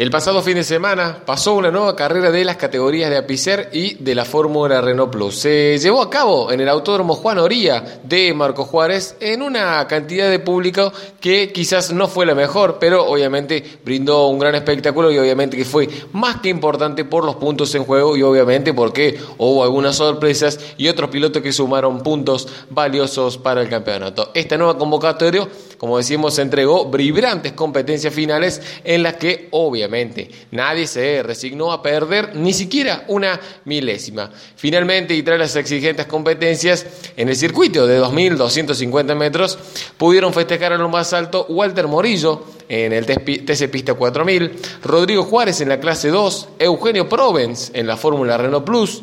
El pasado fin de semana pasó una nueva carrera de las categorías de Apicer y de la Fórmula Renault Plus. Se llevó a cabo en el Autódromo Juan Oría de Marco Juárez en una cantidad de público que quizás no fue la mejor, pero obviamente brindó un gran espectáculo y obviamente que fue más que importante por los puntos en juego y obviamente porque hubo algunas sorpresas y otros pilotos que sumaron puntos valiosos para el campeonato. Esta nueva convocatoria, como decimos, entregó vibrantes competencias finales en las que obviamente Nadie se resignó a perder ni siquiera una milésima. Finalmente, y tras las exigentes competencias en el circuito de 2.250 metros, pudieron festejar en lo más alto Walter Morillo en el TC Pista 4000, Rodrigo Juárez en la clase 2, Eugenio Provence en la Fórmula Renault Plus,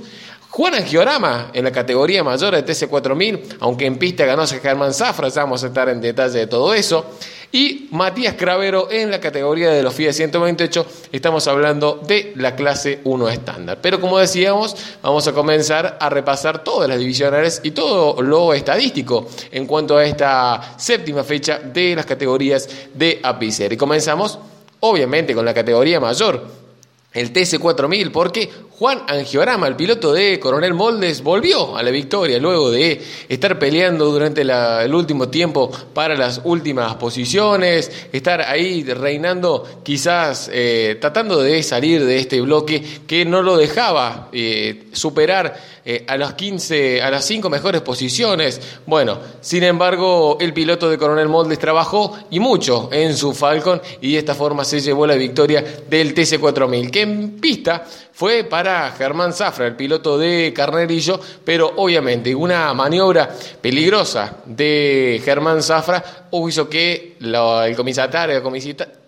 Juan Angiorama en la categoría mayor de TC4000, aunque en pista ganó Germán Zafra, ya vamos a estar en detalle de todo eso. Y Matías Cravero en la categoría de los FIA 128, estamos hablando de la clase 1 estándar. Pero como decíamos, vamos a comenzar a repasar todas las divisionales y todo lo estadístico en cuanto a esta séptima fecha de las categorías de APICER. Y comenzamos, obviamente, con la categoría mayor el TC4000, porque Juan Angiorama, el piloto de Coronel Moldes, volvió a la victoria luego de estar peleando durante el último tiempo para las últimas posiciones, estar ahí reinando, quizás eh, tratando de salir de este bloque que no lo dejaba eh, superar eh, a las 15, a las 5 mejores posiciones. Bueno, sin embargo, el piloto de Coronel Moldes trabajó y mucho en su Falcon y de esta forma se llevó la victoria del TC4000, que en pista fue para Germán Zafra, el piloto de Carnerillo, pero obviamente una maniobra peligrosa de Germán Zafra. Hizo que el comisatario,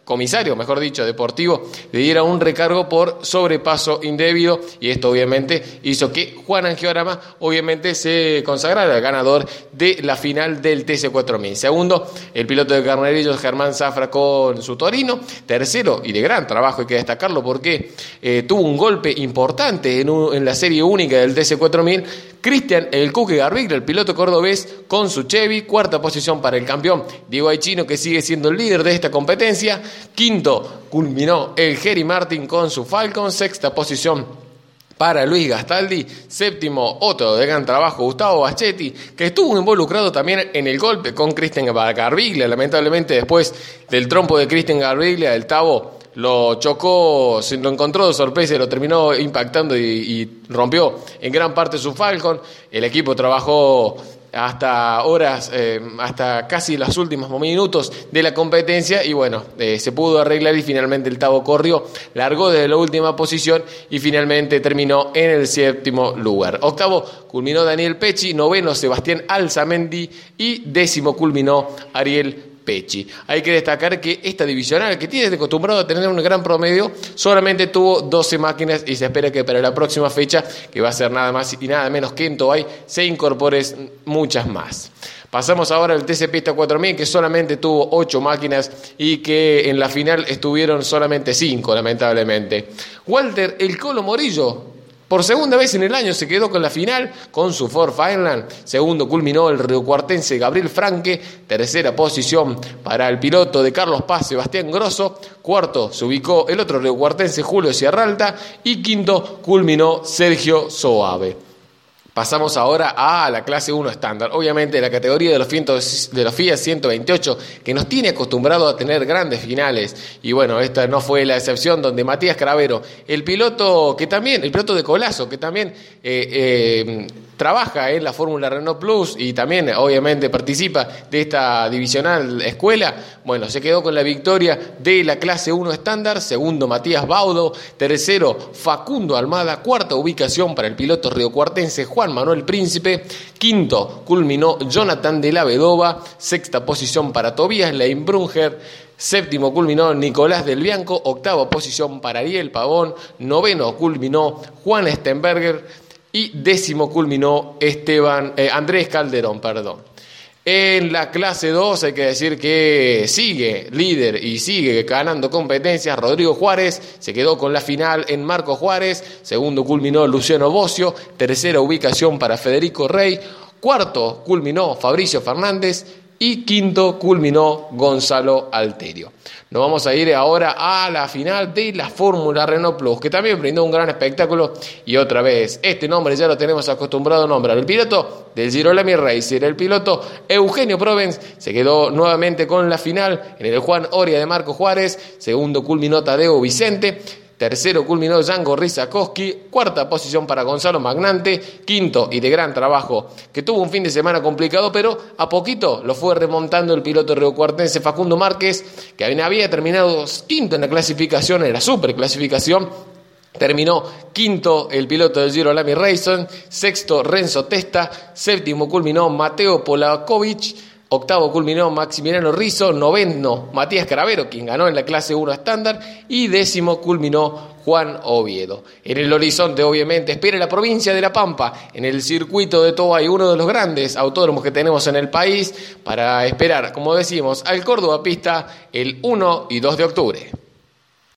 comisario, mejor dicho, deportivo, le diera un recargo por sobrepaso indebido y esto obviamente hizo que Juan Angiorama obviamente se consagrara el ganador de la final del TC4000. Segundo, el piloto de Carnerillos Germán Zafra con su Torino. Tercero, y de gran trabajo hay que destacarlo porque eh, tuvo un golpe importante en, en la serie única del TC4000 Cristian El Cuque Garbiglia, el piloto cordobés, con su Chevy, cuarta posición para el campeón. Diego Aichino, que sigue siendo el líder de esta competencia. Quinto, culminó el Jerry Martin con su Falcon, sexta posición para Luis Gastaldi, séptimo otro de gran trabajo Gustavo Bachetti, que estuvo involucrado también en el golpe con Cristian Garbiglia, lamentablemente después del trompo de Cristian Garbiglia, el Tavo lo chocó, lo encontró de sorpresa y lo terminó impactando y, rompió en gran parte su Falcon. El equipo trabajó hasta horas, eh, hasta casi los últimos minutos de la competencia y bueno, eh, se pudo arreglar y finalmente el Tavo corrió, largó desde la última posición y finalmente terminó en el séptimo lugar. Octavo culminó Daniel Pecci, noveno Sebastián Alzamendi y décimo culminó Ariel hay que destacar que esta divisional, que tiene acostumbrado a tener un gran promedio, solamente tuvo 12 máquinas y se espera que para la próxima fecha, que va a ser nada más y nada menos que en Tobay, se incorporen muchas más. Pasamos ahora al TC Pista 4000, que solamente tuvo 8 máquinas y que en la final estuvieron solamente 5, lamentablemente. Walter El Colo Morillo por segunda vez en el año se quedó con la final con su Ford Finland. Segundo culminó el riocuartense Gabriel Franque. Tercera posición para el piloto de Carlos Paz, Sebastián Grosso. Cuarto se ubicó el otro riocuartense Julio Sierralta. Y quinto culminó Sergio Soave. Pasamos ahora a la clase 1 estándar. Obviamente la categoría de los, de los FIA 128 que nos tiene acostumbrado a tener grandes finales. Y bueno, esta no fue la excepción donde Matías Cravero, el piloto que también, el piloto de Colazo, que también eh, eh, trabaja en la Fórmula Renault Plus y también obviamente participa de esta divisional escuela, bueno, se quedó con la victoria de la clase 1 estándar, segundo Matías Baudo, tercero Facundo Almada, cuarta ubicación para el piloto riocuartense Juan Manuel Príncipe, quinto culminó Jonathan de la Vedova, sexta posición para Tobías Leinbrunger, Séptimo culminó Nicolás del Bianco, octava posición para Ariel Pavón, noveno culminó Juan Stenberger, y décimo culminó Esteban, eh, Andrés Calderón, perdón. En la clase 2 hay que decir que sigue líder y sigue ganando competencias. Rodrigo Juárez se quedó con la final en Marco Juárez. Segundo culminó Luciano Bocio. Tercera ubicación para Federico Rey. Cuarto culminó Fabricio Fernández. Y quinto culminó Gonzalo Alterio. Nos vamos a ir ahora a la final de la Fórmula Renault Plus, que también brindó un gran espectáculo. Y otra vez, este nombre ya lo tenemos acostumbrado a nombrar. El piloto del Girolami Racer, el piloto Eugenio Provence, se quedó nuevamente con la final en el Juan Oria de Marco Juárez. Segundo culminó Tadeo Vicente. Tercero culminó Django Rizakowski. Cuarta posición para Gonzalo Magnante. Quinto y de gran trabajo, que tuvo un fin de semana complicado, pero a poquito lo fue remontando el piloto riocuartense Facundo Márquez, que había terminado quinto en la clasificación, en la superclasificación. Terminó quinto el piloto del Giro Lamy Racing, sexto Renzo Testa, séptimo culminó Mateo Polakovic, Octavo culminó Maximiliano Rizzo, noveno Matías Caravero, quien ganó en la clase 1 estándar, y décimo culminó Juan Oviedo. En el horizonte, obviamente, espera la provincia de La Pampa, en el circuito de Tobay, uno de los grandes autódromos que tenemos en el país, para esperar, como decimos, al Córdoba Pista el 1 y 2 de octubre.